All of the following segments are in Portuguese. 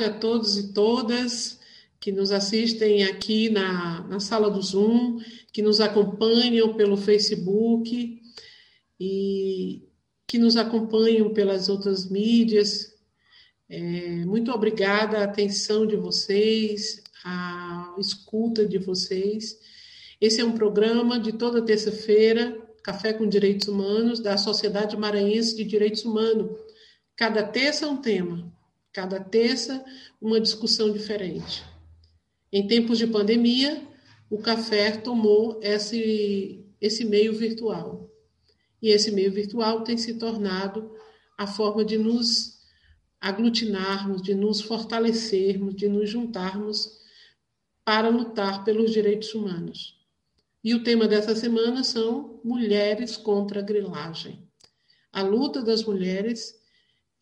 Tarde a todos e todas que nos assistem aqui na, na sala do Zoom, que nos acompanham pelo Facebook e que nos acompanham pelas outras mídias. É, muito obrigada a atenção de vocês, a escuta de vocês. Esse é um programa de toda terça-feira, Café com Direitos Humanos, da Sociedade Maranhense de Direitos Humanos. Cada terça é um tema. Cada terça, uma discussão diferente. Em tempos de pandemia, o café tomou esse, esse meio virtual. E esse meio virtual tem se tornado a forma de nos aglutinarmos, de nos fortalecermos, de nos juntarmos para lutar pelos direitos humanos. E o tema dessa semana são mulheres contra a grilagem. A luta das mulheres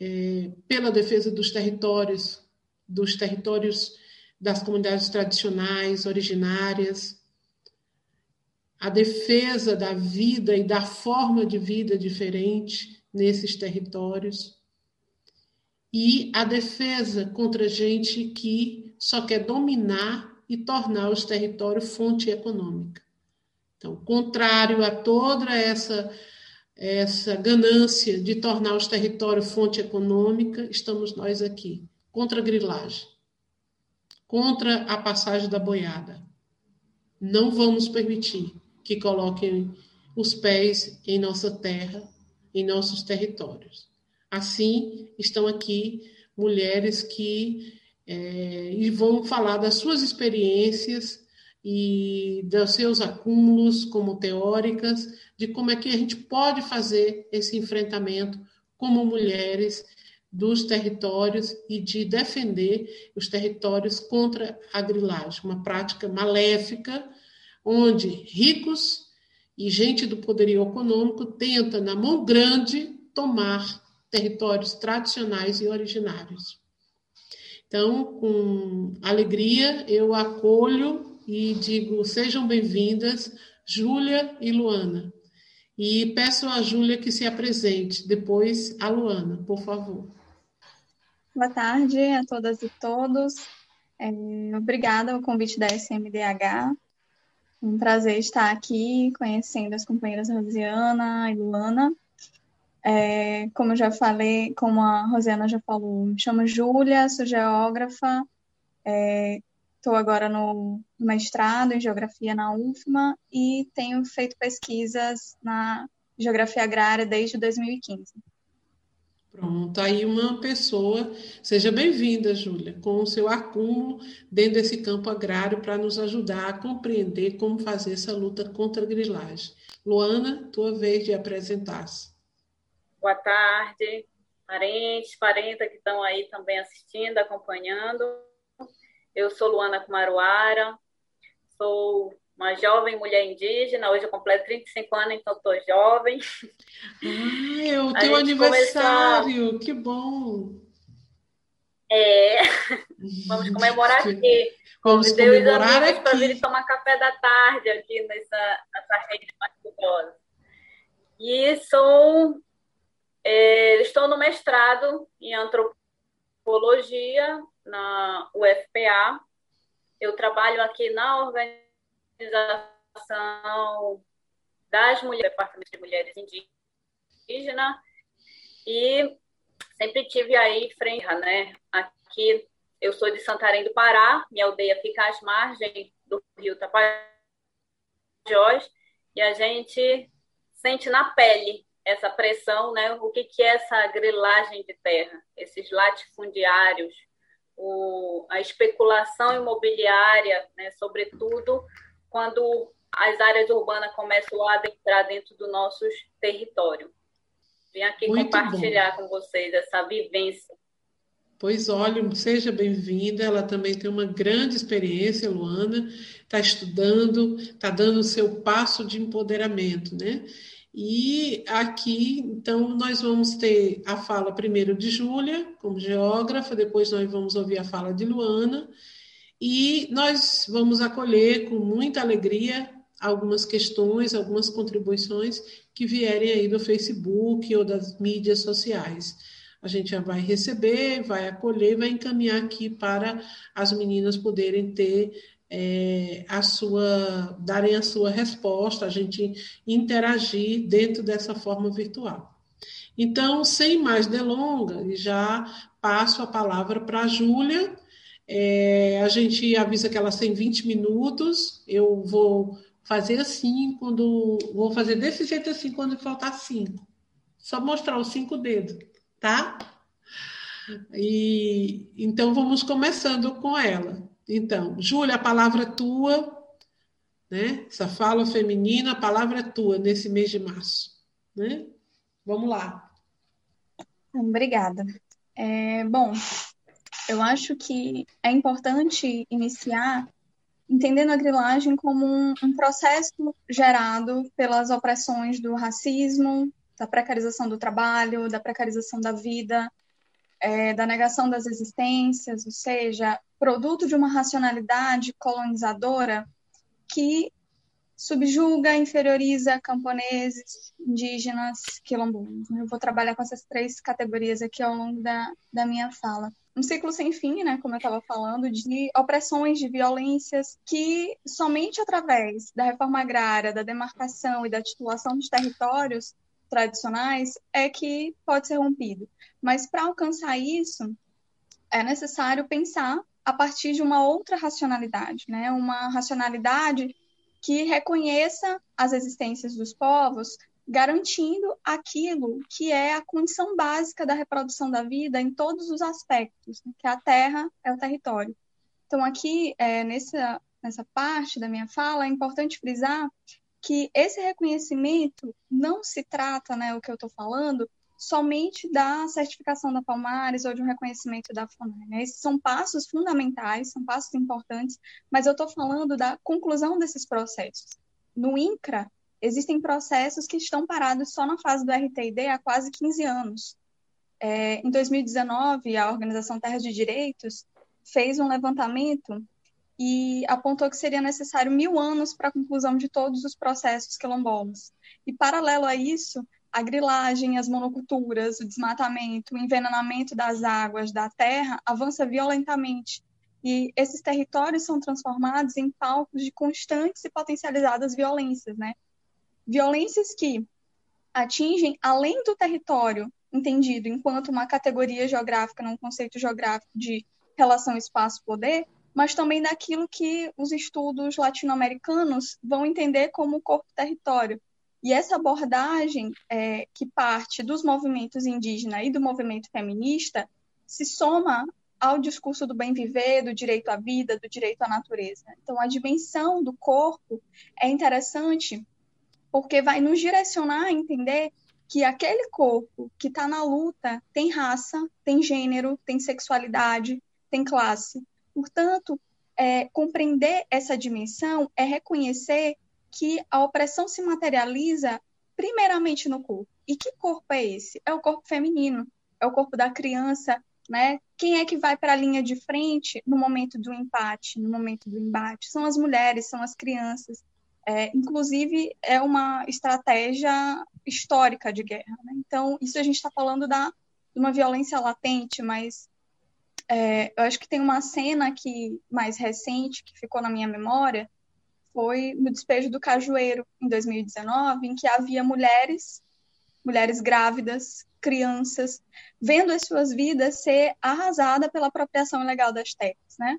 é, pela defesa dos territórios, dos territórios das comunidades tradicionais, originárias, a defesa da vida e da forma de vida diferente nesses territórios, e a defesa contra gente que só quer dominar e tornar os territórios fonte econômica. Então, contrário a toda essa essa ganância de tornar os territórios fonte econômica, estamos nós aqui, contra a grilagem, contra a passagem da boiada. Não vamos permitir que coloquem os pés em nossa terra, em nossos territórios. Assim, estão aqui mulheres que é, vão falar das suas experiências e dos seus acúmulos como teóricas, de como é que a gente pode fazer esse enfrentamento como mulheres dos territórios e de defender os territórios contra a grilagem, uma prática maléfica onde ricos e gente do poderio econômico tenta na mão grande tomar territórios tradicionais e originários. Então, com alegria, eu acolho e digo sejam bem-vindas, Júlia e Luana. E peço a Júlia que se apresente, depois a Luana, por favor. Boa tarde a todas e todos. É, obrigada ao convite da SMDH. Um prazer estar aqui conhecendo as companheiras Rosiana e Luana. É, como eu já falei, como a Rosiana já falou, me chamo Júlia, sou geógrafa, é, Estou agora no mestrado em Geografia na UFMA e tenho feito pesquisas na Geografia Agrária desde 2015. Pronto, aí uma pessoa, seja bem-vinda, Júlia, com o seu acúmulo dentro desse campo agrário para nos ajudar a compreender como fazer essa luta contra a grilagem. Luana, tua vez de apresentar-se. Boa tarde, parentes, parentas que estão aí também assistindo, acompanhando. Eu sou Luana Kumaruara, sou uma jovem mulher indígena. Hoje eu completo 35 anos, então estou jovem. Ah, é o teu aniversário, começou... que bom! É, vamos comemorar aqui. Vamos comemorar aqui. para vir tomar café da tarde aqui nessa, nessa rede maravilhosa. E sou, é, estou no mestrado em antropologia na UFPA. Eu trabalho aqui na organização das mulheres, Departamento de Mulheres Indígenas, e sempre tive aí frente, né? Aqui eu sou de Santarém do Pará, minha aldeia fica às margens do rio Tapajós, e a gente sente na pele essa pressão, né? O que, que é essa grilagem de terra, esses latifundiários, o, a especulação imobiliária, né, sobretudo quando as áreas urbanas começam a adentrar dentro do nosso território. Vim aqui Muito compartilhar bom. com vocês essa vivência. Pois olha, seja bem-vinda. Ela também tem uma grande experiência, Luana, está estudando, está dando o seu passo de empoderamento, né? E aqui, então, nós vamos ter a fala primeiro de Júlia, como geógrafa, depois nós vamos ouvir a fala de Luana, e nós vamos acolher com muita alegria algumas questões, algumas contribuições que vierem aí do Facebook ou das mídias sociais. a gente já vai receber, vai acolher, vai encaminhar aqui para as meninas poderem ter é, a sua, darem a sua resposta, a gente interagir dentro dessa forma virtual. Então, sem mais delongas, já passo a palavra para a Júlia. É, a gente avisa que ela tem 20 minutos. Eu vou fazer assim quando. Vou fazer desse jeito assim quando faltar cinco. Só mostrar os cinco dedos, tá? E então vamos começando com ela. Então, Júlia, a palavra é tua, né? Essa fala feminina, a palavra é tua nesse mês de março, né? Vamos lá. Obrigada. É, bom, eu acho que é importante iniciar entendendo a grilagem como um, um, processo gerado pelas opressões do racismo, da precarização do trabalho, da precarização da vida, é, da negação das existências, ou seja, produto de uma racionalidade colonizadora que subjuga, inferioriza camponeses, indígenas, quilombolas. Eu vou trabalhar com essas três categorias aqui ao longo da, da minha fala. Um ciclo sem fim, né, como eu estava falando, de opressões, de violências, que somente através da reforma agrária, da demarcação e da titulação dos territórios tradicionais é que pode ser rompido. Mas para alcançar isso, é necessário pensar a partir de uma outra racionalidade, né? Uma racionalidade que reconheça as existências dos povos, garantindo aquilo que é a condição básica da reprodução da vida em todos os aspectos, né? que a terra é o território. Então, aqui, é, nessa, nessa parte da minha fala, é importante frisar que esse reconhecimento não se trata, né, o que eu estou falando, somente da certificação da Palmares ou de um reconhecimento da FUNAI. Né? Esses são passos fundamentais, são passos importantes, mas eu estou falando da conclusão desses processos. No INCRA, existem processos que estão parados só na fase do RTD há quase 15 anos. É, em 2019, a Organização Terra de Direitos fez um levantamento e apontou que seria necessário mil anos para a conclusão de todos os processos quilombolas. E, paralelo a isso, a grilagem, as monoculturas, o desmatamento, o envenenamento das águas, da terra, avança violentamente. E esses territórios são transformados em palcos de constantes e potencializadas violências, né? Violências que atingem além do território entendido enquanto uma categoria geográfica, num conceito geográfico de relação espaço-poder, mas também daquilo que os estudos latino-americanos vão entender como corpo-território, e essa abordagem, é, que parte dos movimentos indígenas e do movimento feminista, se soma ao discurso do bem viver, do direito à vida, do direito à natureza. Então, a dimensão do corpo é interessante porque vai nos direcionar a entender que aquele corpo que está na luta tem raça, tem gênero, tem sexualidade, tem classe. Portanto, é, compreender essa dimensão é reconhecer que a opressão se materializa primeiramente no corpo. E que corpo é esse? É o corpo feminino, é o corpo da criança, né? Quem é que vai para a linha de frente no momento do empate, no momento do embate? São as mulheres, são as crianças. É, inclusive, é uma estratégia histórica de guerra. Né? Então, isso a gente está falando da, de uma violência latente, mas é, eu acho que tem uma cena que mais recente que ficou na minha memória, foi no despejo do Cajueiro, em 2019, em que havia mulheres, mulheres grávidas, crianças, vendo as suas vidas ser arrasada pela apropriação ilegal das terras, né?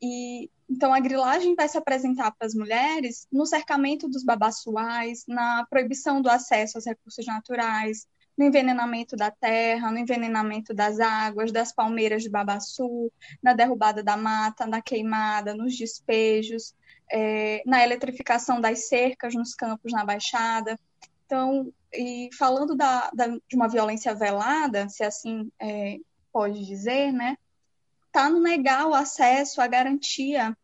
E então a grilagem vai se apresentar para as mulheres no cercamento dos babaçuais, na proibição do acesso aos recursos naturais, no envenenamento da terra, no envenenamento das águas, das palmeiras de babaçu, na derrubada da mata, na queimada, nos despejos, é, na eletrificação das cercas nos campos na Baixada. Então, e falando da, da, de uma violência velada, se assim é, pode dizer, né, está no negar o acesso à garantia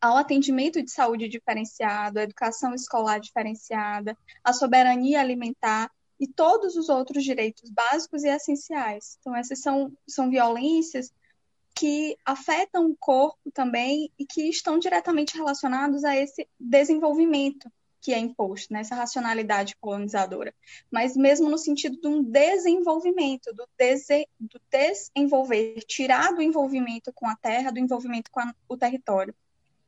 ao atendimento de saúde diferenciado, à educação escolar diferenciada, à soberania alimentar e todos os outros direitos básicos e essenciais. Então, essas são, são violências que afetam o corpo também e que estão diretamente relacionados a esse desenvolvimento. que é imposto, nessa né? racionalidade colonizadora, mas mesmo no sentido de um desenvolvimento, do, dese, do desenvolver, tirar do envolvimento com a terra, do envolvimento com a, o território.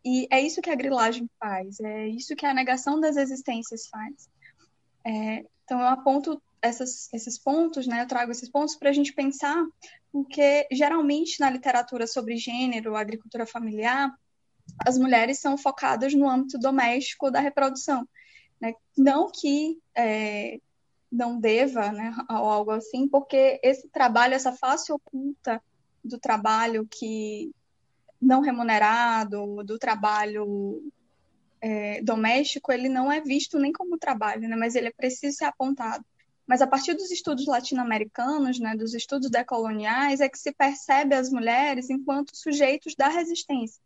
E é isso que a grilagem faz, é isso que a negação das existências faz. É, então, eu aponto essas, esses pontos, né, eu trago esses pontos para a gente pensar, porque geralmente na literatura sobre gênero, agricultura familiar, as mulheres são focadas no âmbito doméstico da reprodução. Né? Não que é, não deva, né, ou algo assim, porque esse trabalho, essa face oculta do trabalho que não remunerado, do trabalho é, doméstico, ele não é visto nem como trabalho, né, mas ele é preciso ser apontado. Mas a partir dos estudos latino-americanos, né, dos estudos decoloniais, é que se percebe as mulheres enquanto sujeitos da resistência.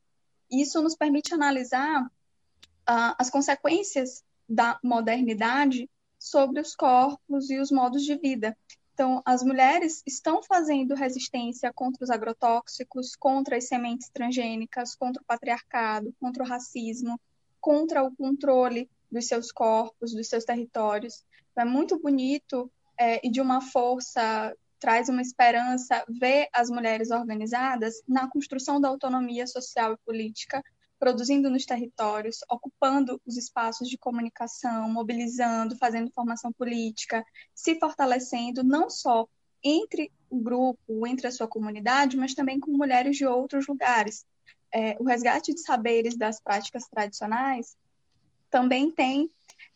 Isso nos permite analisar uh, as consequências da modernidade sobre os corpos e os modos de vida. Então, as mulheres estão fazendo resistência contra os agrotóxicos, contra as sementes transgênicas, contra o patriarcado, contra o racismo, contra o controle dos seus corpos, dos seus territórios. Então, é muito bonito é, e de uma força traz uma esperança ver as mulheres organizadas na construção da autonomia social e política, produzindo nos territórios, ocupando os espaços de comunicação, mobilizando, fazendo formação política, se fortalecendo não só entre o grupo, entre a sua comunidade, mas também com mulheres de outros lugares. É, o resgate de saberes das práticas tradicionais também tem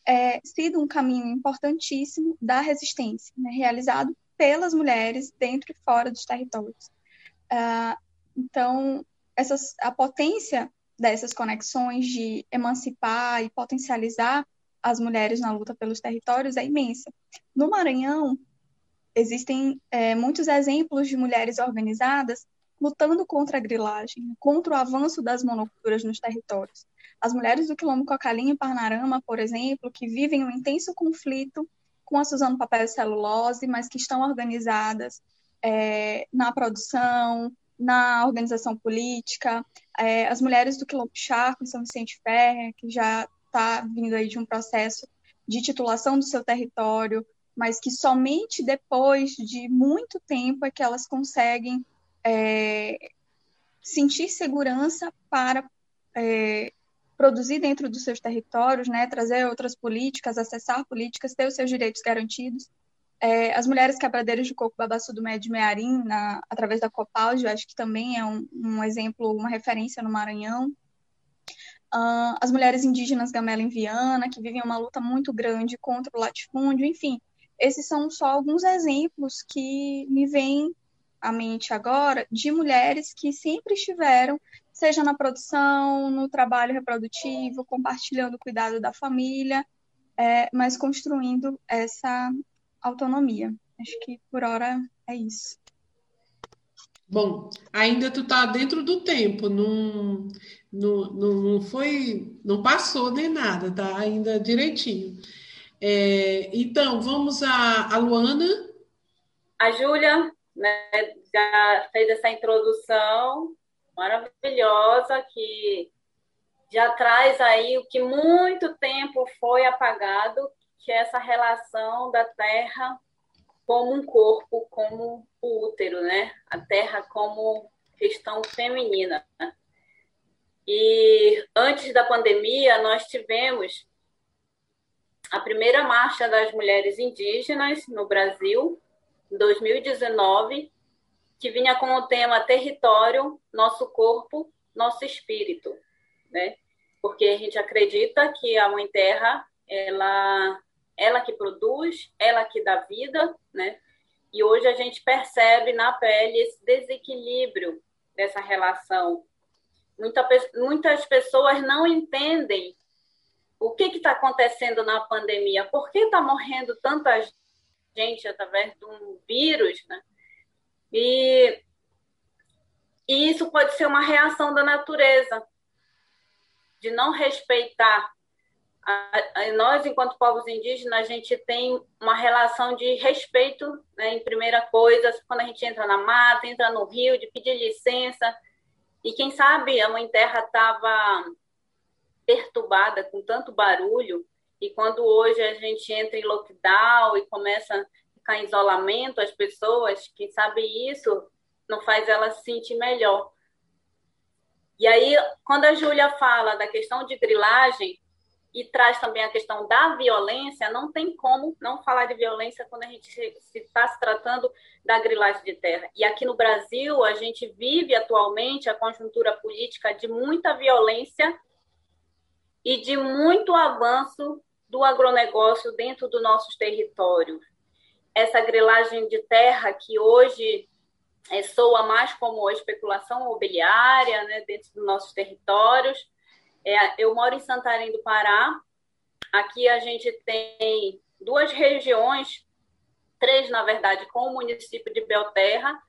é, sido um caminho importantíssimo da resistência, né, realizado pelas mulheres dentro e fora dos territórios. Uh, então, essas, a potência dessas conexões de emancipar e potencializar as mulheres na luta pelos territórios é imensa. No Maranhão, existem é, muitos exemplos de mulheres organizadas lutando contra a grilagem, contra o avanço das monoculturas nos territórios. As mulheres do quilombo Cocalinho e Parnarama, por exemplo, que vivem um intenso conflito com a Suzano Papel e Celulose, mas que estão organizadas é, na produção, na organização política, é, as mulheres do Quilombo Charco, em São Vicente Ferre, que já está vindo aí de um processo de titulação do seu território, mas que somente depois de muito tempo é que elas conseguem é, sentir segurança para é, produzir dentro dos seus territórios, né, trazer outras políticas, acessar políticas, ter os seus direitos garantidos. É, as mulheres quebradeiras de coco babaçu do Médio Mearim, na, através da Copalge, eu acho que também é um, um exemplo, uma referência no Maranhão. Uh, as mulheres indígenas Gamela em Viana, que vivem uma luta muito grande contra o latifúndio, enfim, esses são só alguns exemplos que me vêm à mente agora de mulheres que sempre estiveram seja na produção, no trabalho reprodutivo, compartilhando o cuidado da família, é, mas construindo essa autonomia. Acho que por hora é isso. Bom, ainda tu tá dentro do tempo, não, não, não, foi, não passou nem nada, tá ainda direitinho. É, então, vamos a, a Luana. A Júlia né, já fez essa introdução, maravilhosa que já traz aí o que muito tempo foi apagado, que é essa relação da Terra como um corpo, como o útero, né? A Terra como questão feminina. E antes da pandemia, nós tivemos a primeira marcha das mulheres indígenas no Brasil, em 2019, que vinha com o tema território, nosso corpo, nosso espírito, né? Porque a gente acredita que a Mãe Terra, ela, ela que produz, ela que dá vida, né? E hoje a gente percebe na pele esse desequilíbrio dessa relação. Muita, muitas pessoas não entendem o que está acontecendo na pandemia, por que está morrendo tanta gente através de um vírus, né? E, e isso pode ser uma reação da natureza, de não respeitar. A, a, nós, enquanto povos indígenas, a gente tem uma relação de respeito, né, em primeira coisa, quando a gente entra na mata, entra no rio, de pedir licença. E quem sabe a Mãe Terra estava perturbada com tanto barulho E quando hoje a gente entra em lockdown e começa a ficar em isolamento, as pessoas, quem sabe isso não faz ela se sentir melhor. E aí, quando a Júlia fala da questão de grilagem e traz também a questão da violência, não tem como não falar de violência quando a gente está se tratando da grilagem de terra. E aqui no Brasil, a gente vive atualmente a conjuntura política de muita violência e de muito avanço do agronegócio dentro do nossos territórios. Essa grilagem de terra que hoje é, soa mais como especulação imobiliária né, dentro dos nossos territórios. É, eu moro em Santarém do Pará. Aqui a gente tem duas regiões, três, na verdade, com o município de Belterra,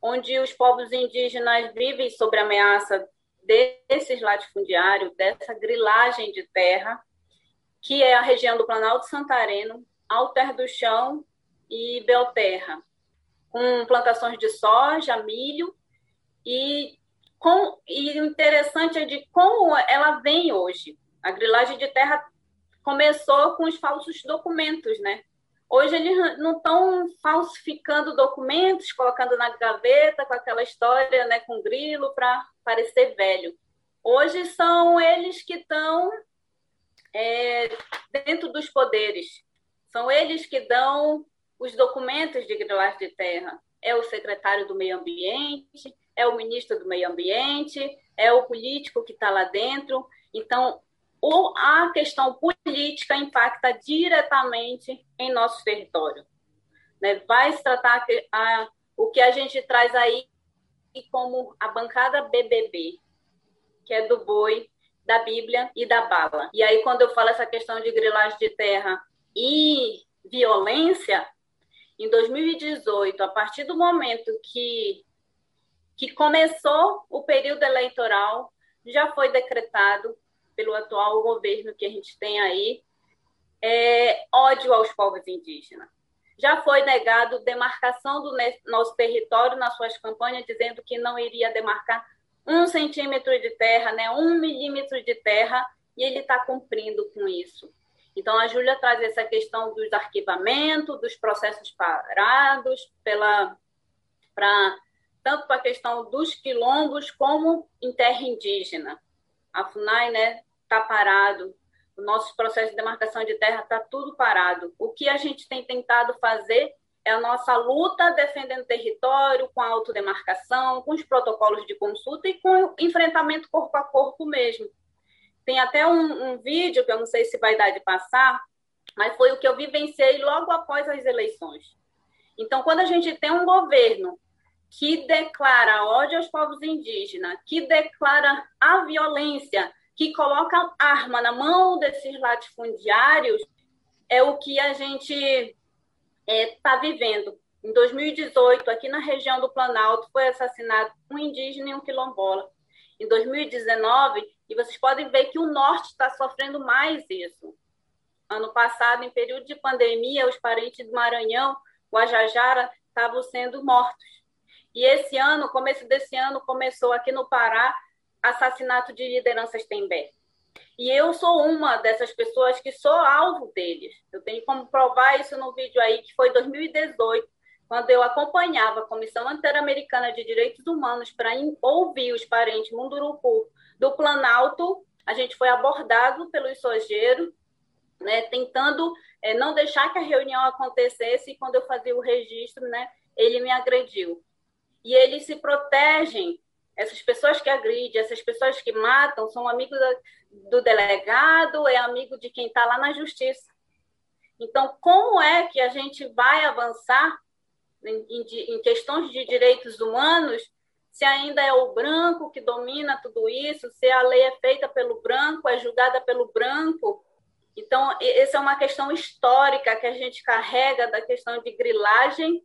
onde os povos indígenas vivem sob ameaça desses latifundiários, dessa grilagem de terra, que é a região do Planalto Santareno, Alter do Chão e Belterra com plantações de soja, milho, e, com, e o interessante é de como ela vem hoje. A grilagem de terra começou com os falsos documentos, né? Hoje eles não estão falsificando documentos, colocando na gaveta com aquela história, né, com grilo para parecer velho. Hoje são eles que estão é, dentro dos poderes. São eles que dão os documentos de grilagem de terra. É o secretário do meio ambiente, é o ministro do meio ambiente, é o político que está lá dentro. Então, a questão política impacta diretamente em nosso território. Né? Vai se tratar a, o que a gente traz aí como a bancada BBB, que é do boi, da Bíblia e da bala. E aí, quando eu falo essa questão de grilagem de terra e violência, em 2018, a partir do momento que, que começou o período eleitoral, já foi decretado pelo atual governo que a gente tem aí é, ódio aos povos indígenas. Já foi negado demarcação do nosso território nas suas campanhas, dizendo que não iria demarcar um centímetro de terra, né, um milímetro de terra, e ele está cumprindo com isso. Então, a Júlia traz essa questão dos arquivamentos, dos processos parados, pela, pra, tanto para a questão dos quilombos como em terra indígena. A FUNAI está né, tá parado, o nosso processo de demarcação de terra está tudo parado. O que a gente tem tentado fazer é a nossa luta defendendo território, com a autodemarcação, com os protocolos de consulta e com o enfrentamento corpo a corpo mesmo. Tem até um, um vídeo que eu não sei se vai dar de passar, mas foi o que eu vivenciei logo após as eleições. Então, quando a gente tem um governo que declara ódio aos povos indígenas, que declara a violência, que coloca arma na mão desses latifundiários, é o que a gente está é, tá vivendo. Em 2018, aqui na região do Planalto, foi assassinado um indígena e um quilombola. Em 2019, e vocês podem ver que o norte está sofrendo mais isso. Ano passado, em período de pandemia, os parentes do Maranhão, Guajajara, estavam sendo mortos. E esse ano, começo desse ano, começou aqui no Pará assassinato de lideranças Tembé. E eu sou uma dessas pessoas que sou alvo deles. Eu tenho como provar isso no vídeo aí, que foi 2018, quando eu acompanhava a Comissão Interamericana de Direitos Humanos para ouvir os parentes Munduruku do Planalto, a gente foi abordado pelo Sojeiro, né, tentando é, não deixar que a reunião acontecesse, e quando eu fazia o registro, né, ele me agrediu. E eles se protegem, essas pessoas que agridem, essas pessoas que matam, são amigos do delegado, é amigo de quem está lá na justiça. Então, como é que a gente vai avançar em, em, em questões de direitos humanos se ainda é o branco que domina tudo isso, se a lei é feita pelo branco, é julgada pelo branco. Então, essa é uma questão histórica que a gente carrega da questão de grilagem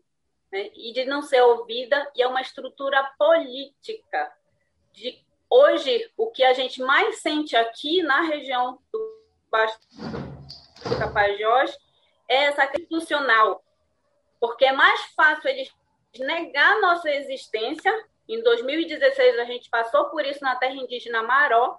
né, e de não ser ouvida, e é uma estrutura política. De, hoje, o que a gente mais sente aqui na região do Baixo do Capajós é essa institucional, porque é mais fácil eles negar nossa existência em 2016, a gente passou por isso na terra indígena Maró,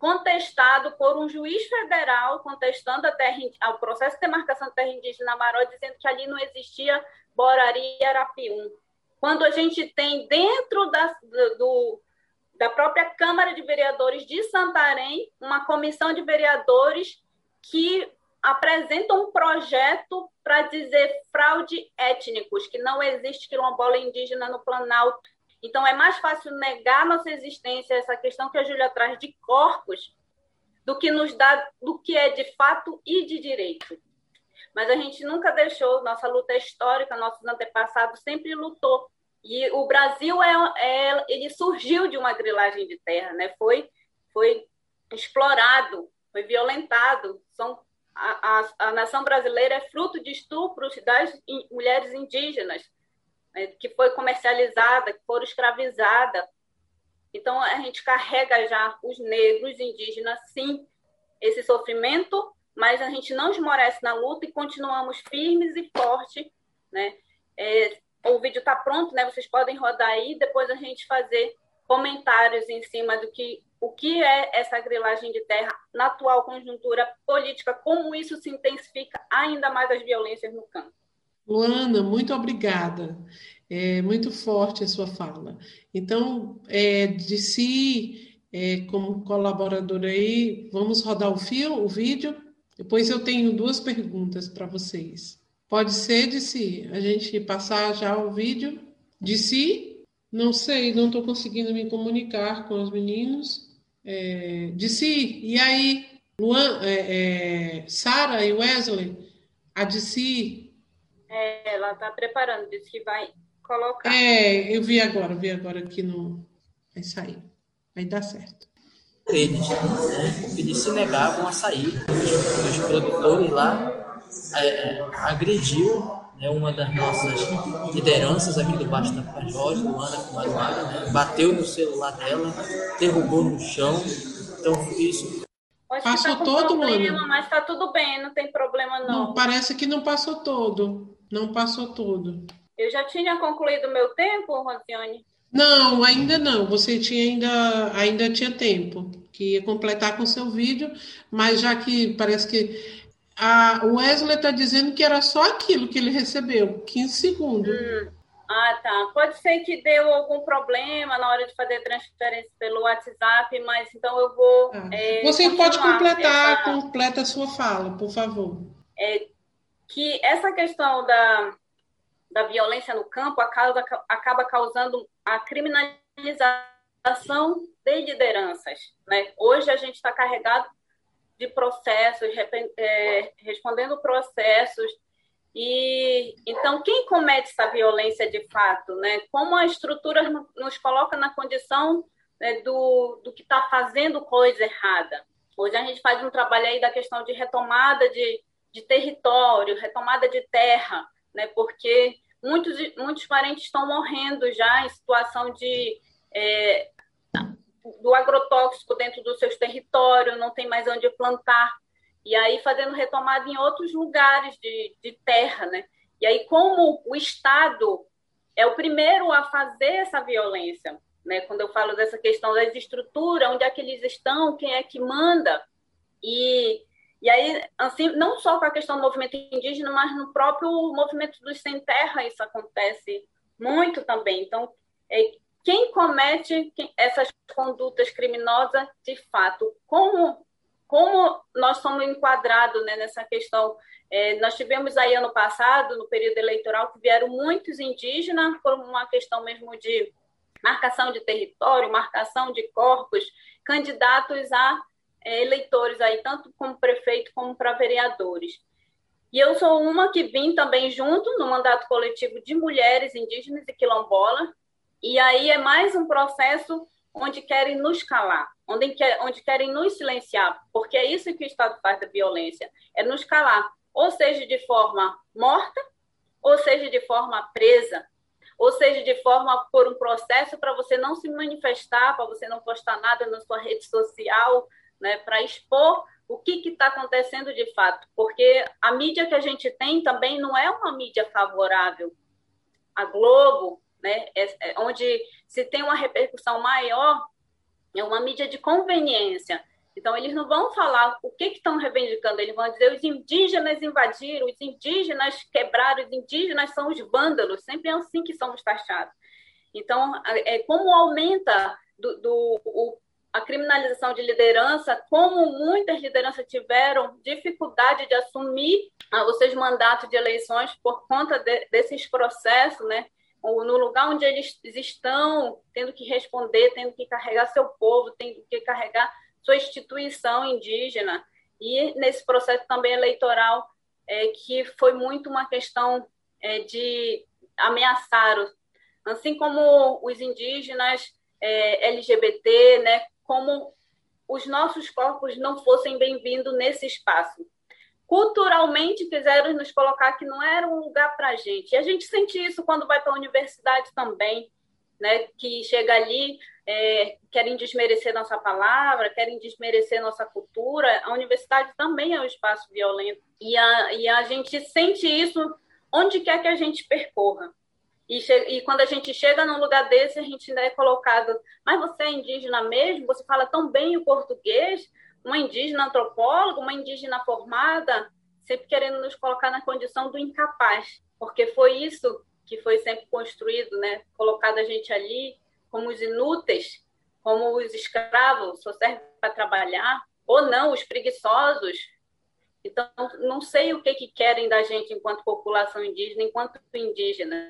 contestado por um juiz federal, contestando a terra, o processo de demarcação de terra indígena Maró, dizendo que ali não existia Borari e Arapium. Quando a gente tem dentro da, do, da própria Câmara de Vereadores de Santarém uma comissão de vereadores que apresentam um projeto para dizer fraude étnicos, que não existe quilombola indígena no Planalto. Então, é mais fácil negar nossa existência, essa questão que a Júlia traz de corpos, do que nos dá do que é de fato e de direito. Mas a gente nunca deixou, nossa luta é histórica, nossos antepassados sempre lutou. E o Brasil é, é ele surgiu de uma grilagem de terra, né? Foi foi explorado, foi violentado. São a, a, a nação brasileira é fruto de estupros das mulheres indígenas, né? que foi comercializada, que foram escravizadas. Então a gente carrega já os negros indígenas, sim, esse sofrimento mas a gente não esmorece na luta e continuamos firmes e fortes, né? É, o vídeo está pronto, né? Vocês podem rodar aí, depois a gente fazer comentários em cima do que o que é essa grilagem de terra na atual conjuntura política, como isso se intensifica ainda mais as violências no campo. Luana, muito obrigada. É muito forte a sua fala. Então, é, de si, é, como colaboradora aí, vamos rodar o fio, o vídeo? Depois eu tenho duas perguntas para vocês. Pode ser de si, a gente passar já o vídeo de si? Não sei, não estou conseguindo me comunicar com os meninos. É, de si, e aí, Luan, é, é, Sara e Wesley, a de si. É, ela está preparando, disse que vai colocar. É, eu vi agora, vi agora aqui no. Vai sair. Vai dar certo eles, né, eles se negavam a sair. Os, os produtores lá agrediu né, uma das nossas lideranças aqui do Baixo da Pajós, Luana Kumaruara, né, bateu no celular dela, derrubou no chão. Então, isso. Passou tá todo, problema, Luana? Mas tá tudo bem, não tem problema não. não. Parece que não passou todo. Não passou todo. Eu já tinha concluído o meu tempo, Rosiane? Não, ainda não. Você tinha ainda, ainda tinha tempo que ia completar com seu vídeo, mas já que parece que a Wesley está dizendo que era só aquilo que ele recebeu, 15 segundos. Hum. Ah, tá. Pode ser que deu algum problema na hora de fazer transferência pelo WhatsApp, mas então eu vou. Ah. É, Você pode completar, essa... completa a sua fala, por favor. É, que essa questão da, da violência no campo acaba, acaba causando a criminalização de lideranças. Né? Hoje a gente está carregado de processos, é, respondendo processos, e então quem comete essa violência de fato, né? Como a estrutura nos coloca na condição né, do, do que está fazendo coisa errada. Hoje a gente faz um trabalho aí da questão de retomada de, de território, retomada de terra, né? Porque muitos, muitos parentes estão morrendo já em situação de é, do agrotóxico dentro dos seus territórios, não tem mais onde plantar, e aí fazendo retomada em outros lugares de, de terra, né? E aí, como o Estado é o primeiro a fazer essa violência, né? Quando eu falo dessa questão das estruturas, onde é que eles estão, quem é que manda, e e aí, assim, não só com a questão do movimento indígena, mas no próprio movimento dos sem terra isso acontece muito também. Então, é, quem comete essas condutas criminosas, de fato, como como nós somos enquadrados né, nessa questão? É, nós tivemos aí ano passado, no período eleitoral, que vieram muitos indígenas por uma questão mesmo de marcação de território, marcação de corpos, candidatos a é, eleitores aí, tanto como prefeito como para vereadores. E eu sou uma que vim também junto no mandato coletivo de mulheres indígenas e quilombola, e aí é mais um processo onde querem nos calar, onde, onde querem nos silenciar, porque é isso que o Estado faz da violência, é nos calar, ou seja de forma morta, ou seja de forma presa, ou seja de forma por um processo para você não se manifestar, para você não postar nada na sua rede social, né, para expor o que está acontecendo de fato, porque a mídia que a gente tem também não é uma mídia favorável. A Globo, né, é, é onde se tem uma repercussão maior, é uma mídia de conveniência. Então, eles não vão falar o que, que estão reivindicando, eles vão dizer os indígenas invadiram, os indígenas quebraram, os indígenas são os vândalos, sempre é assim que somos taxados. Então, é, como aumenta do, do o, a criminalização de liderança, como muitas lideranças tiveram dificuldade de assumir ah, os seus mandatos de eleições por conta de, desses processos, né? No lugar onde eles estão, tendo que responder, tendo que carregar seu povo, tendo que carregar sua instituição indígena. E nesse processo também eleitoral, é, que foi muito uma questão é, de ameaçar, assim como os indígenas é, LGBT, né, como os nossos corpos não fossem bem-vindos nesse espaço. Culturalmente quiseram nos colocar que não era um lugar para a gente. E a gente sente isso quando vai para a universidade também, né? que chega ali, é, querem desmerecer nossa palavra, querem desmerecer nossa cultura. A universidade também é um espaço violento. E a, e a gente sente isso onde quer que a gente percorra. E, e, quando a gente chega num lugar desse, a gente ainda é colocado, mas você é indígena mesmo? Você fala tão bem o português? Uma indígena antropóloga, uma indígena formada, sempre querendo nos colocar na condição do incapaz, porque foi isso que foi sempre construído, né? Colocado a gente ali como os inúteis, como os escravos, só serve para trabalhar, ou não, os preguiçosos. Então, não sei o que, que querem da gente enquanto população indígena, enquanto indígenas.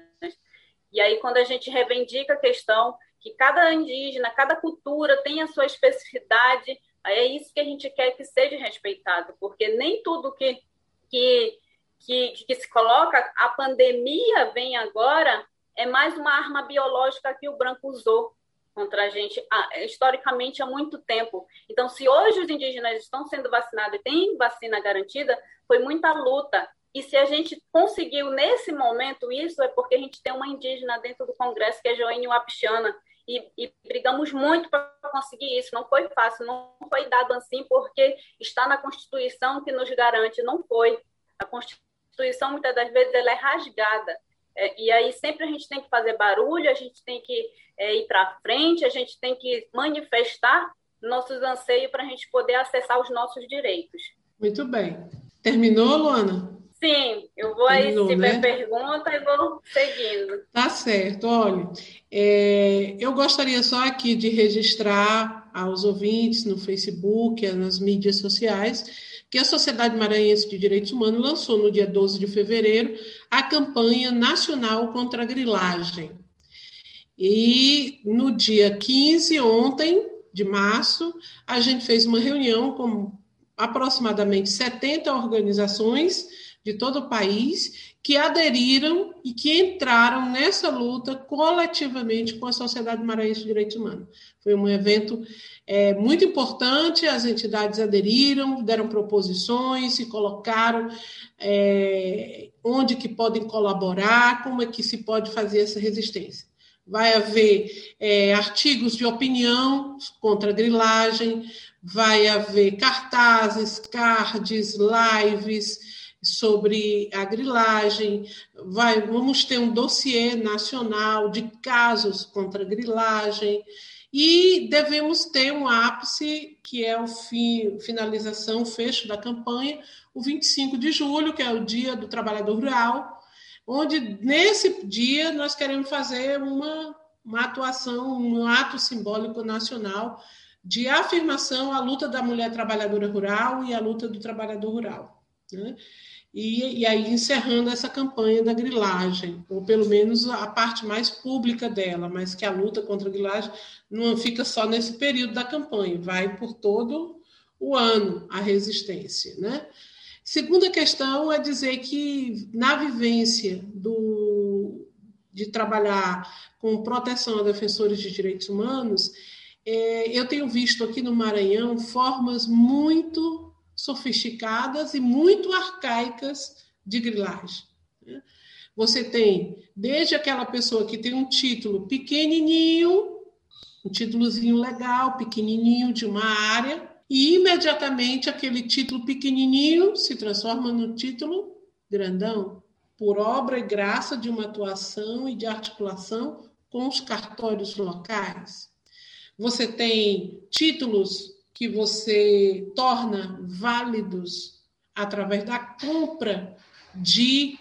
E aí, quando a gente reivindica a questão que cada indígena, cada cultura tem a sua especificidade, é isso que a gente quer que seja respeitado, porque nem tudo que, que, que, que se coloca, a pandemia vem agora, é mais uma arma biológica que o branco usou contra a gente historicamente há muito tempo. Então, se hoje os indígenas estão sendo vacinados e têm vacina garantida, foi muita luta. E se a gente conseguiu nesse momento isso, é porque a gente tem uma indígena dentro do Congresso, que é Joênio Wapichana, e, e, brigamos muito para conseguir isso. Não foi fácil, não foi dado assim, porque está na Constituição que nos garante, não foi. A Constituição, muitas das vezes, ela é rasgada. É, e aí sempre a gente tem que fazer barulho, a gente tem que é, ir para frente, a gente tem que manifestar nossos anseios para a gente poder acessar os nossos direitos. Muito bem. Terminou, Luana? Sim, eu vou aí, se tiver né? pergunta, eu vou seguindo. Tá certo. Olha, é, eu gostaria só aqui de registrar aos ouvintes no Facebook, nas mídias sociais, que a Sociedade Maranhense de Direitos Humanos lançou no dia 12 de fevereiro a campanha nacional contra a grilagem. E no dia 15, ontem, de março, a gente fez uma reunião com aproximadamente 70 organizações de todo o país que aderiram e que entraram nessa luta coletivamente com a Sociedade Maranhense de Direitos Humanos. Foi um evento é, muito importante, as entidades aderiram, deram proposições, se colocaram é, onde que podem colaborar, como é que se pode fazer essa resistência. Vai haver é, artigos de opinião contra a grilagem, vai haver cartazes, cards, lives, sobre a grilagem, vai, vamos ter um dossiê nacional de casos contra a grilagem e devemos ter um ápice, que é o fim, finalização, o fecho da campanha, o 25 de julho, que é o Dia do Trabalhador Rural, onde nesse dia nós queremos fazer uma, uma atuação, um ato simbólico nacional de afirmação à luta da mulher trabalhadora rural e à luta do trabalhador rural. Né? E, e, aí encerrando essa campanha da grilagem, ou pelo menos a parte mais pública dela, mas que a luta contra a grilagem não fica só nesse período da campanha, vai por todo o ano a resistência. Né? Segunda questão é dizer que na vivência do, de trabalhar com proteção a defensores de direitos humanos, é, eu tenho visto aqui no Maranhão formas muito sofisticadas e muito arcaicas de grilagem. Né? Você tem desde aquela pessoa que tem um título pequenininho, um títulozinho legal, pequenininho de uma área, e imediatamente aquele título pequenininho se transforma no título grandão, por obra e graça de uma atuação e de articulação com os cartórios locais. Você tem títulos que você torna válidos através da compra de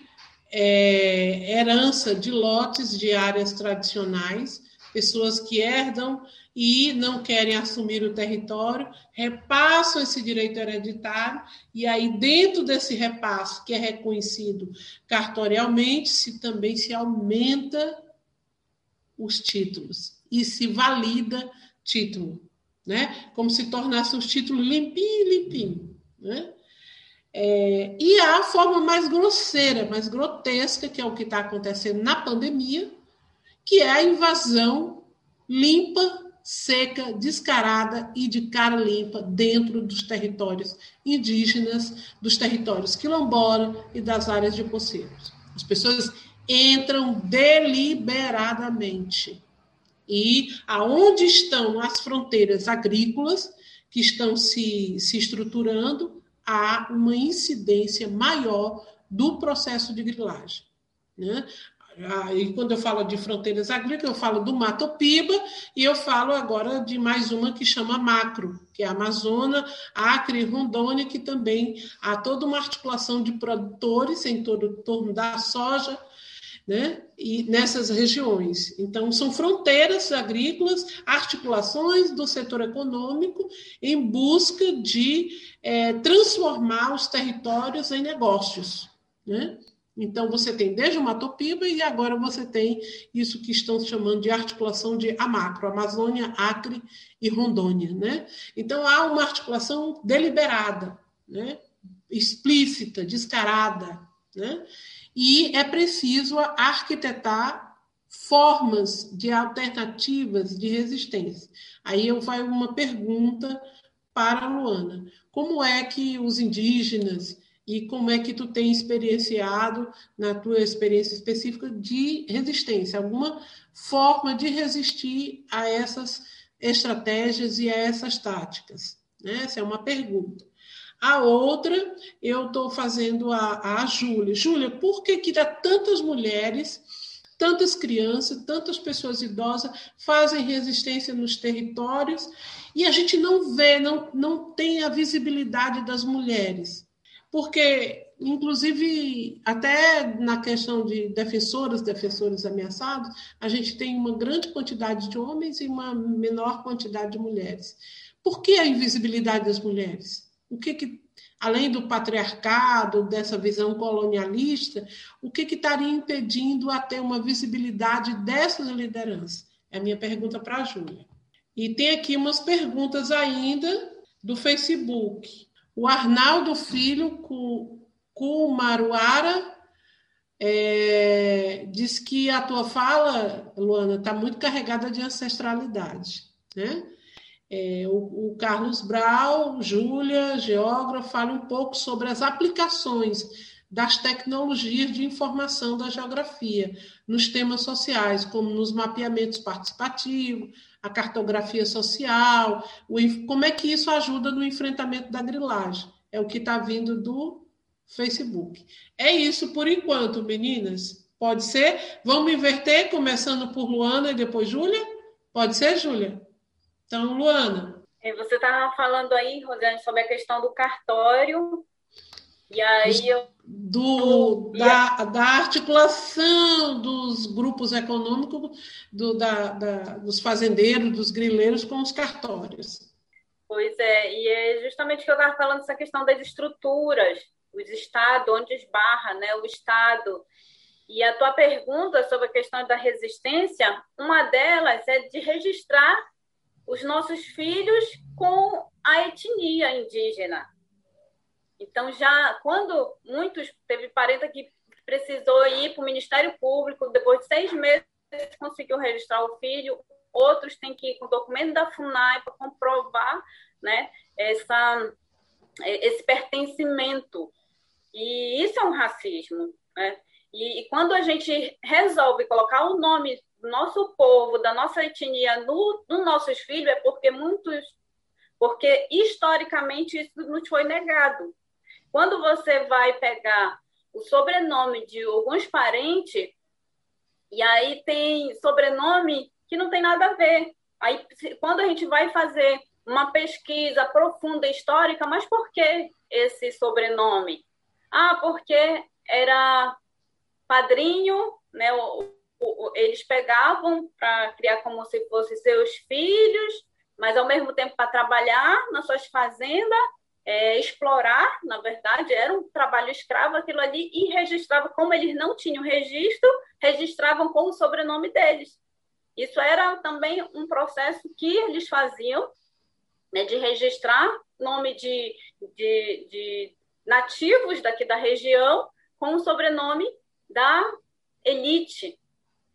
é, herança de lotes de áreas tradicionais, pessoas que herdam e não querem assumir o território, repassam esse direito hereditário, e aí, dentro desse repasso, que é reconhecido cartorialmente, se também se aumenta os títulos e se valida título, né? Como se tornasse os títulos limpinho, limpinho, né? É, e a forma mais grosseira, mais grotesca, que é o que está acontecendo na pandemia, que é a invasão limpa, seca, descarada e de cara limpa dentro dos territórios indígenas, dos territórios quilombola e das áreas de poceiros. As pessoas entram deliberadamente. E aonde estão as fronteiras agrícolas que estão se, se estruturando, há uma incidência maior do processo de grilagem. Né? Ah, e quando eu falo de fronteiras agrícolas, eu falo do Mato Piba e eu falo agora de mais uma que chama Macro, que é a Amazônia, Acre e Rondônia, que também há toda uma articulação de produtores em todo torno da soja, né? E nessas regiões. Então, são fronteiras agrícolas, articulações do setor econômico em busca de é, transformar os territórios em negócios. Né? Então, você tem desde o Mato Piba e agora você tem isso que estão chamando de articulação de Amacro, Amazônia, Acre e Rondônia. Né? Então, há uma articulação deliberada, né? explícita, descarada. Né? E é preciso arquitetar formas de alternativas de resistência. Aí eu vai uma pergunta para a Luana. Como é que os indígenas e como é que tu tem experienciado na tua experiência específica de resistência, alguma forma de resistir a essas estratégias e a essas táticas? Né? Essa é uma pergunta. A outra, eu estou fazendo a, a Júlia. Júlia, por que, que dá tantas mulheres, tantas crianças, tantas pessoas idosas fazem resistência nos territórios e a gente não vê, não, não tem a visibilidade das mulheres? Porque, inclusive, até na questão de defensoras, defensores ameaçados, a gente tem uma grande quantidade de homens e uma menor quantidade de mulheres. Por que a invisibilidade das mulheres? O que, que além do patriarcado, dessa visão colonialista, o que, que estaria impedindo a ter uma visibilidade dessas lideranças? É a minha pergunta para a Júlia. E tem aqui umas perguntas ainda do Facebook. O Arnaldo Filho Kumaruara é, diz que a tua fala, Luana, está muito carregada de ancestralidade. Né? É, o, o, Carlos Brau, Júlia, geógrafo, fala um pouco sobre as aplicações das tecnologias de informação da geografia nos temas sociais, como nos mapeamentos participativos, a cartografia social, o, como é que isso ajuda no enfrentamento da grilagem. É o que está vindo do Facebook. É isso por enquanto, meninas. Pode ser? Vamos inverter, começando por Luana e depois Júlia? Pode ser, Júlia? Então, Luana. Você estava falando aí, Rosane, sobre a questão do cartório. E aí eu. Do, da, da articulação dos grupos econômicos, do, da, da, dos fazendeiros, dos grileiros com os cartórios. Pois é, e é justamente que eu estava falando essa questão das estruturas, os estados, onde esbarra né, o Estado. E a tua pergunta sobre a questão da resistência, uma delas é de registrar os nossos filhos com a etnia indígena. Então, já quando muitos, teve parenta que precisou ir para o Ministério Público, depois de seis meses conseguiu registrar o filho, outros têm que ir com o documento da FUNAI para comprovar né, essa, esse pertencimento. E isso é um racismo. Né? E, e quando a gente resolve colocar o nome nosso povo, da nossa etnia nos no nossos filhos é porque muitos, porque historicamente isso nos foi negado. Quando você vai pegar o sobrenome de alguns parentes, e aí tem sobrenome que não tem nada a ver. Aí, quando a gente vai fazer uma pesquisa profunda histórica, mas por que esse sobrenome? Ah, porque era padrinho, né? O, eles pegavam para criar como se fossem seus filhos, mas ao mesmo tempo para trabalhar nas suas fazendas, é, explorar, na verdade, era um trabalho escravo aquilo ali, e registrava, como eles não tinham registro, registravam com o sobrenome deles. Isso era também um processo que eles faziam, né, de registrar nome de, de, de nativos daqui da região com o sobrenome da elite,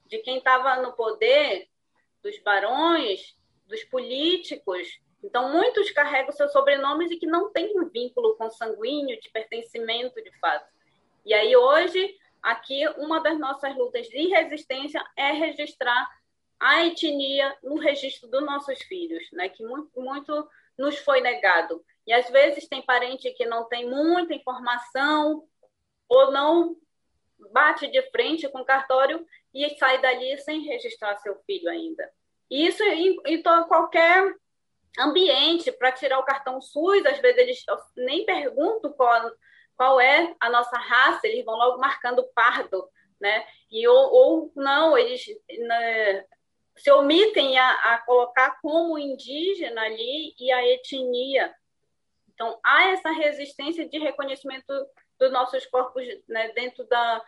de quem estava no poder, dos barões, dos políticos. Então, muitos carregam seus sobrenomes e que não têm um vínculo consanguíneo de pertencimento de fato. E aí, hoje, aqui, uma das nossas lutas de resistência é registrar a etnia no registro dos nossos filhos, né? que muito, muito nos foi negado. E às vezes tem parente que não tem muita informação ou não bate de frente com o cartório e sai dali sem registrar seu filho ainda. Isso em, em qualquer ambiente, para tirar o cartão SUS, às vezes eles nem perguntam qual, qual é a nossa raça, eles vão logo marcando pardo, né? E, ou, ou não, eles né, se omitem a, a colocar como indígena ali e a etnia. Então, há essa resistência de reconhecimento dos nossos corpos né, dentro da,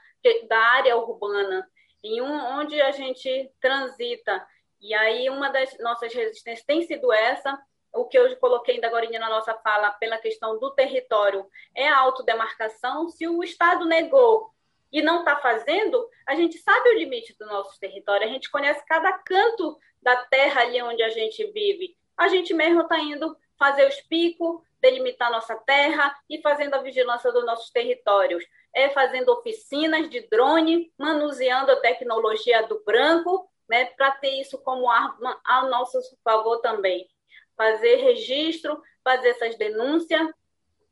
da área urbana, em um, onde a gente transita. E aí, uma das nossas resistências tem sido essa, o que eu coloquei ainda agora na nossa fala, pela questão do território, é a autodemarcação. Se o Estado negou e não está fazendo, a gente sabe o limite do nosso território, a gente conhece cada canto da terra ali onde a gente vive. A gente mesmo está indo fazer os picos, delimitar nossa terra e fazendo a vigilância dos nossos territórios. É fazendo oficinas de drone, manuseando a tecnologia do branco, né, para ter isso como arma ao nosso favor também. Fazer registro, fazer essas denúncias,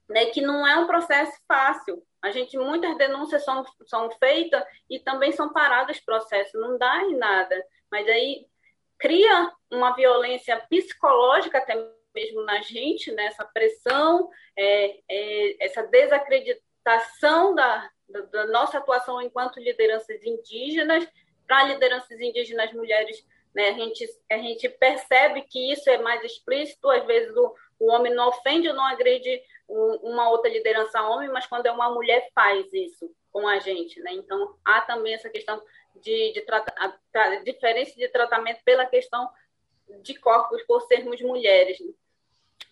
né, que não é um processo fácil. A gente, muitas denúncias são, são feitas e também são paradas processos, não dá em nada. Mas aí cria uma violência psicológica até mesmo na gente, né? essa pressão, é, é, essa desacreditação da, da, da, nossa atuação enquanto lideranças indígenas, para lideranças indígenas mulheres, né? a, gente, a gente percebe que isso é mais explícito, às vezes o, o homem não ofende ou não agride uma outra liderança homem, mas quando é uma mulher faz isso com a gente, né? Então há também essa questão de, de a, a, diferença de tratamento pela questão de corpos por sermos mulheres. Né?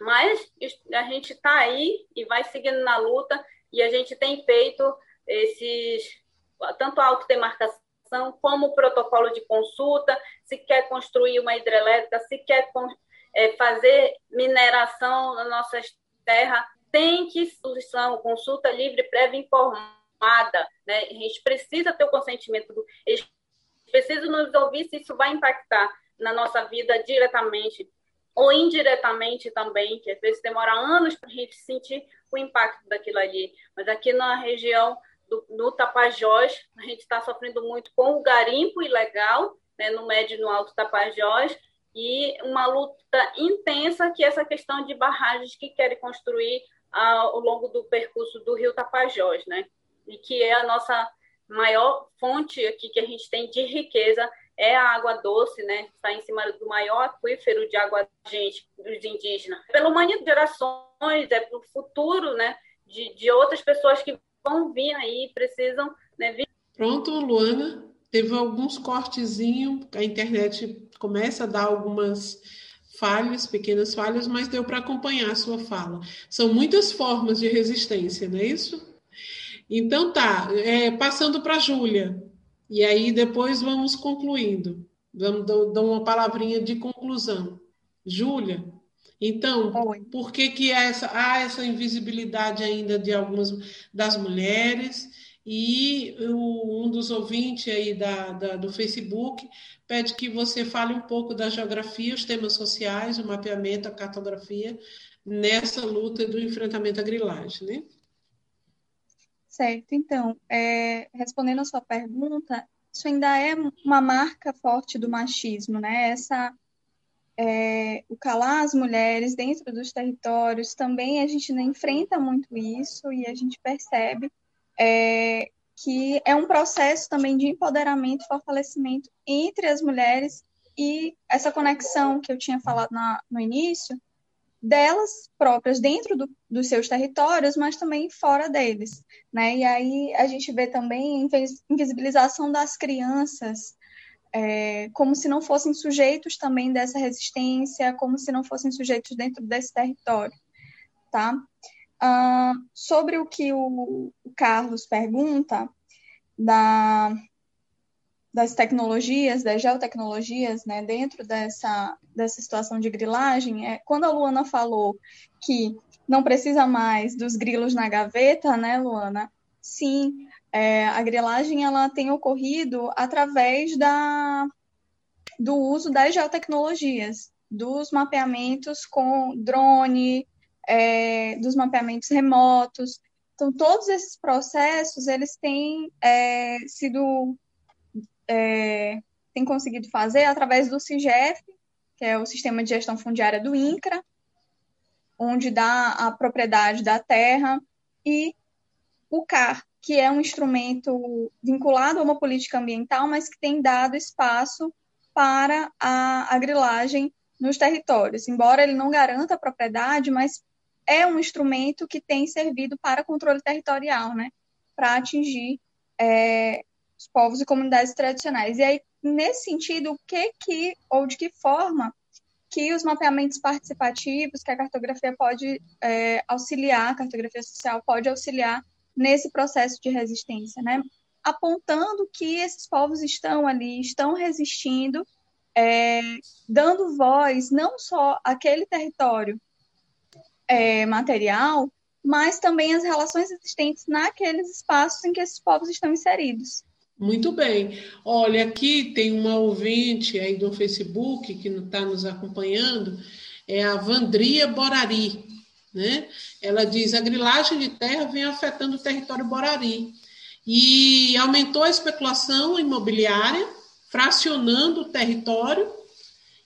Mas a gente está aí e vai seguindo na luta e a gente tem feito esses tanto a autodemarcação como o protocolo de consulta, se quer construir uma hidrelétrica, se quer é, fazer mineração nas nossas terras, tem que instituição, consulta livre, prévia informada, né? A gente precisa ter o consentimento, do, eles precisam nos ouvir se isso vai impactar na nossa vida diretamente ou indiretamente também, que às vezes demora anos para a gente sentir o impacto daquilo ali. Mas aqui na região do, no Tapajós, a gente está sofrendo muito com o garimpo ilegal, né, no médio e no alto Tapajós, e uma luta intensa que é essa questão de barragens que querem construir ao longo do percurso do Rio Tapajós, né? E que é a nossa maior fonte aqui que a gente tem de riqueza é a água doce, né? Está em cima do maior aquífero de água gente dos indígenas. Pelo manhã de gerações, é para o futuro, né? De, de outras pessoas que vão vir aí, precisam né, vir. Pronto, Luana. Teve alguns cortezinhos, a internet começa a dar algumas falhas, pequenas falhas, mas deu para acompanhar a sua fala. São muitas formas de resistência, não é isso? Então tá, é, passando para a Júlia, e aí depois vamos concluindo. Vamos dar uma palavrinha de conclusão. Júlia, então, Oi. por que, que essa, há essa invisibilidade ainda de algumas das mulheres? E o, um dos ouvintes aí da, da, do Facebook pede que você fale um pouco da geografia, os temas sociais, o mapeamento, a cartografia, nessa luta do enfrentamento à grilagem, né? Certo, então, é, respondendo a sua pergunta, isso ainda é uma marca forte do machismo, né? Essa é, o calar as mulheres dentro dos territórios, também a gente enfrenta muito isso e a gente percebe é, que é um processo também de empoderamento fortalecimento entre as mulheres e essa conexão que eu tinha falado na, no início, delas próprias dentro do, dos seus territórios, mas também fora deles, né? E aí a gente vê também invisibilização das crianças é, como se não fossem sujeitos também dessa resistência, como se não fossem sujeitos dentro desse território, tá? Uh, sobre o que o Carlos pergunta da, das tecnologias, das geotecnologias, né, dentro dessa, dessa situação de grilagem, é, quando a Luana falou que não precisa mais dos grilos na gaveta, né, Luana? Sim, é, a grilagem ela tem ocorrido através da, do uso das geotecnologias, dos mapeamentos com drone, é, dos mapeamentos remotos. Então, todos esses processos, eles têm é, sido, é, têm conseguido fazer através do CIGEF, que é o Sistema de Gestão Fundiária do INCRA, onde dá a propriedade da terra, e o CAR, que é um instrumento vinculado a uma política ambiental, mas que tem dado espaço para a, a grilagem nos territórios. Embora ele não garanta a propriedade, mas é um instrumento que tem servido para controle territorial, né? Para atingir é, os povos e comunidades tradicionais. E aí, nesse sentido, o que que, ou de que forma que os mapeamentos participativos, que a cartografia pode é, auxiliar, a cartografia social pode auxiliar nesse processo de resistência, né? apontando que esses povos estão ali, estão resistindo, é, dando voz não só àquele território é, material, mas também às relações existentes naqueles espaços em que esses povos estão inseridos. Muito bem. Olha, aqui tem uma ouvinte aí do Facebook que está nos acompanhando, é a Vandria Borari. Né? Ela diz: a grilagem de terra vem afetando o território Borari e aumentou a especulação imobiliária, fracionando o território,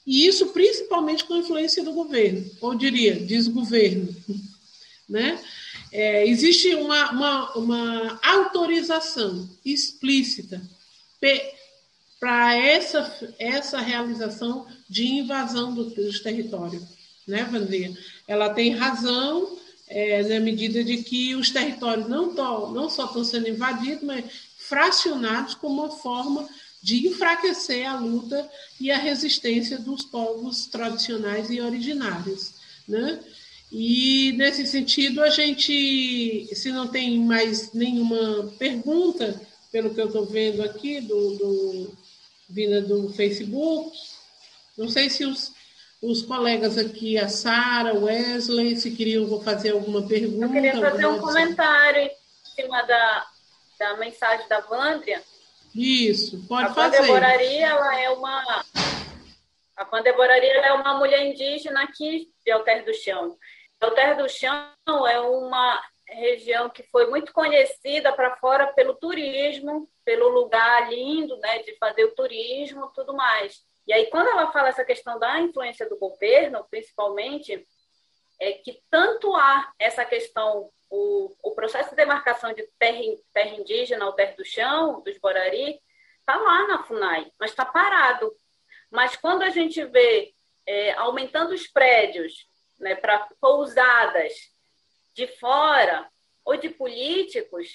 e isso principalmente com a influência do governo, ou diria, desgoverno. Né? É, existe uma, uma, uma autorização explícita para essa, essa realização de invasão do, dos territórios né, Vandria? Ela tem razão é, na medida de que os territórios não, não só estão sendo invadidos, mas fracionados como uma forma de enfraquecer a luta e a resistência dos povos tradicionais e originários. Né? E, nesse sentido, a gente, se não tem mais nenhuma pergunta, pelo que eu estou vendo aqui, do, do, vinda do Facebook, não sei se os, os colegas aqui, a Sara, o Wesley, se queriam fazer alguma pergunta. Eu queria fazer um comentário em cima da, da mensagem da Vândria. Isso, pode a fazer. A Pandeboraria, ela é uma... A Pandeboraria é uma mulher indígena aqui de Alter do Chão. Alter do Chão é uma região que foi muito conhecida para fora pelo turismo, pelo lugar lindo, né, de fazer o turismo, tudo mais. E aí, quando ela fala essa questão da influência do governo, principalmente, é que tanto há essa questão, o, o processo de demarcação de terra, terra indígena ou terra do chão, dos Borari, está lá na FUNAI, mas está parado. Mas quando a gente vê é, aumentando os prédios né, para pousadas de fora ou de políticos,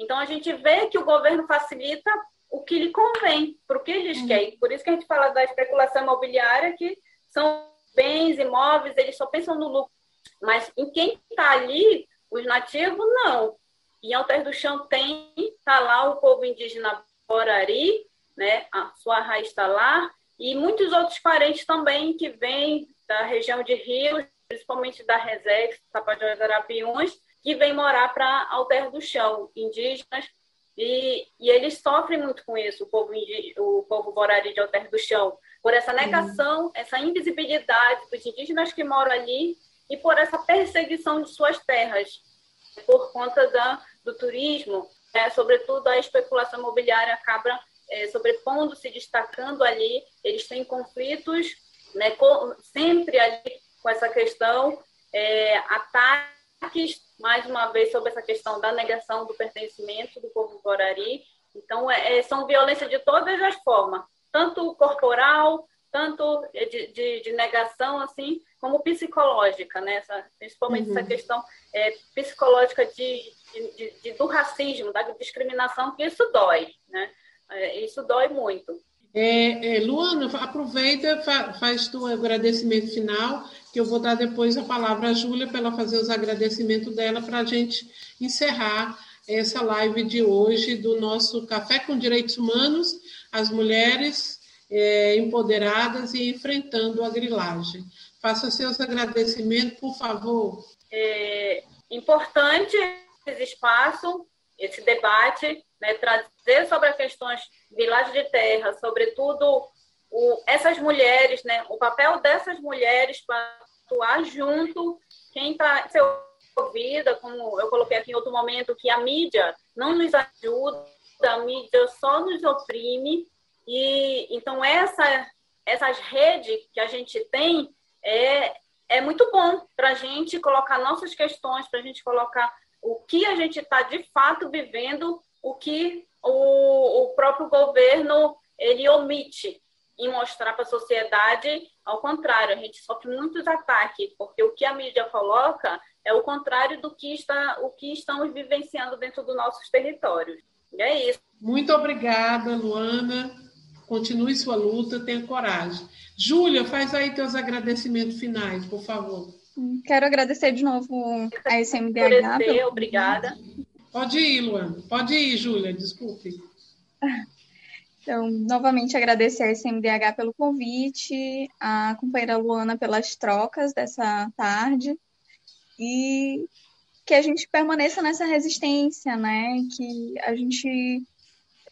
então a gente vê que o governo facilita o que lhe convém, para o que eles uhum. querem. Por isso que a gente fala da especulação imobiliária, que são bens imóveis, eles só pensam no lucro. Mas em quem está ali, os nativos, não. Em Alter do Chão tem, está lá o povo indígena Borari, né? a sua raiz está lá, e muitos outros parentes também que vêm da região de Rios, principalmente da Resex, Tapajós Arapiuns, que vêm morar para Alter do Chão, indígenas e, e, eles sofrem muito com isso, o povo, o povo Borari de Alter do Chão, por essa negação, uhum. essa invisibilidade dos indígenas que moram ali e por essa perseguição de suas terras, por conta da, do turismo, né? sobretudo a especulação imobiliária acaba é, sobrepondo, se destacando ali, eles têm conflitos né, sempre ali com essa questão, é, ataques, mais uma vez, sobre essa questão da negação do pertencimento do povo guarari. Então, é, é são violência de todas as formas, tanto corporal, tanto de, de, de negação, assim, como psicológica, né? Essa, principalmente uhum. essa questão é, psicológica de, de, do racismo, da discriminação, que isso dói, né? É, isso dói muito. É, é, Luana, aproveita, fa, faz o agradecimento final, que eu vou dar depois a palavra à Júlia para ela fazer os agradecimentos dela para a gente encerrar essa live de hoje do nosso Café com Direitos Humanos, as mulheres é, empoderadas e enfrentando a grilagem. Faça seus agradecimentos, por favor. É importante esse espaço, esse debate, né, trazer sobre as questões de laje de terra, sobretudo o, essas mulheres, né, o papel dessas mulheres para atuar junto, quem está ser ouvida, como eu coloquei aqui em outro momento, que a mídia não nos ajuda, a mídia só nos oprime, e então essa, essas redes que a gente tem é, é muito bom para a gente colocar nossas questões, para a gente colocar o que a gente está de fato vivendo, o que o, o próprio governo ele omite em mostrar para a sociedade, ao contrário, a gente sofre muitos ataques, porque o que a mídia coloca é o contrário do que está, o que estamos vivenciando dentro dos nossos territórios. E é isso. Muito obrigada, Luana. Continue sua luta, tenha coragem. Júlia, faz aí teus agradecimentos finais, por favor. Quero agradecer de novo a SMDH. Pelo... Obrigada. Pode ir, Luana. Pode ir, Júlia, desculpe. Então, novamente agradecer a SMDH pelo convite, a companheira Luana pelas trocas dessa tarde e que a gente permaneça nessa resistência, né? Que a gente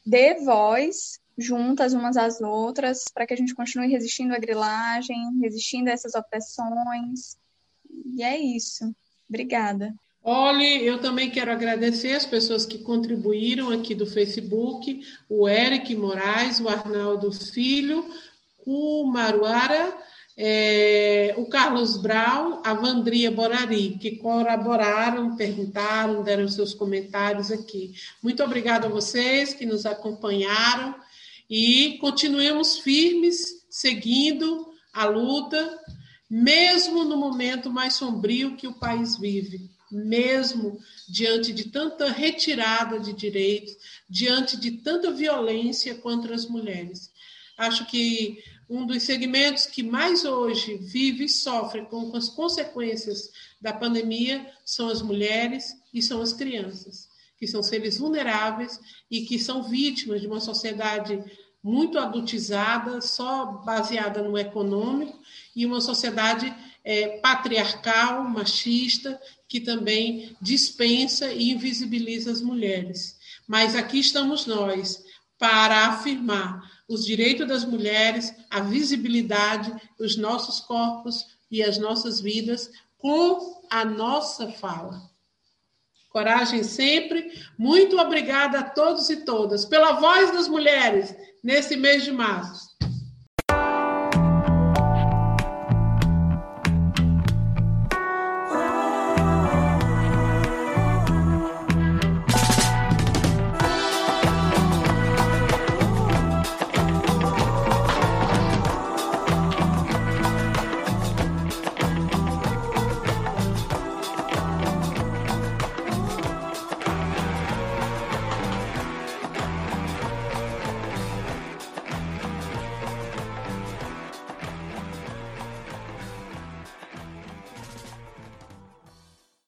dê voz juntas umas às outras, para que a gente continue resistindo à grilagem, resistindo a essas opressões. E é isso. Obrigada. Olhe, eu também quero agradecer as pessoas que contribuíram aqui do Facebook, o Eric Moraes, o Arnaldo Filho, o Maruara, é, o Carlos Brau, a Vandria Borari, que colaboraram, perguntaram, deram seus comentários aqui. Muito obrigada a vocês que nos acompanharam e continuemos firmes, seguindo a luta, mesmo no momento mais sombrio que o país vive, mesmo diante de tanta retirada de direitos, diante de tanta violência contra as mulheres. Acho que um dos segmentos que mais hoje vive e sofre com as consequências da pandemia são as mulheres e são as crianças que são seres vulneráveis e que são vítimas de uma sociedade muito adultizada, só baseada no econômico, e uma sociedade é, patriarcal, machista, que também dispensa e invisibiliza as mulheres. Mas aqui estamos nós para afirmar os direitos das mulheres, a visibilidade, os nossos corpos e as nossas vidas com a nossa fala. Coragem sempre. Muito obrigada a todos e todas pela voz das mulheres nesse mês de março.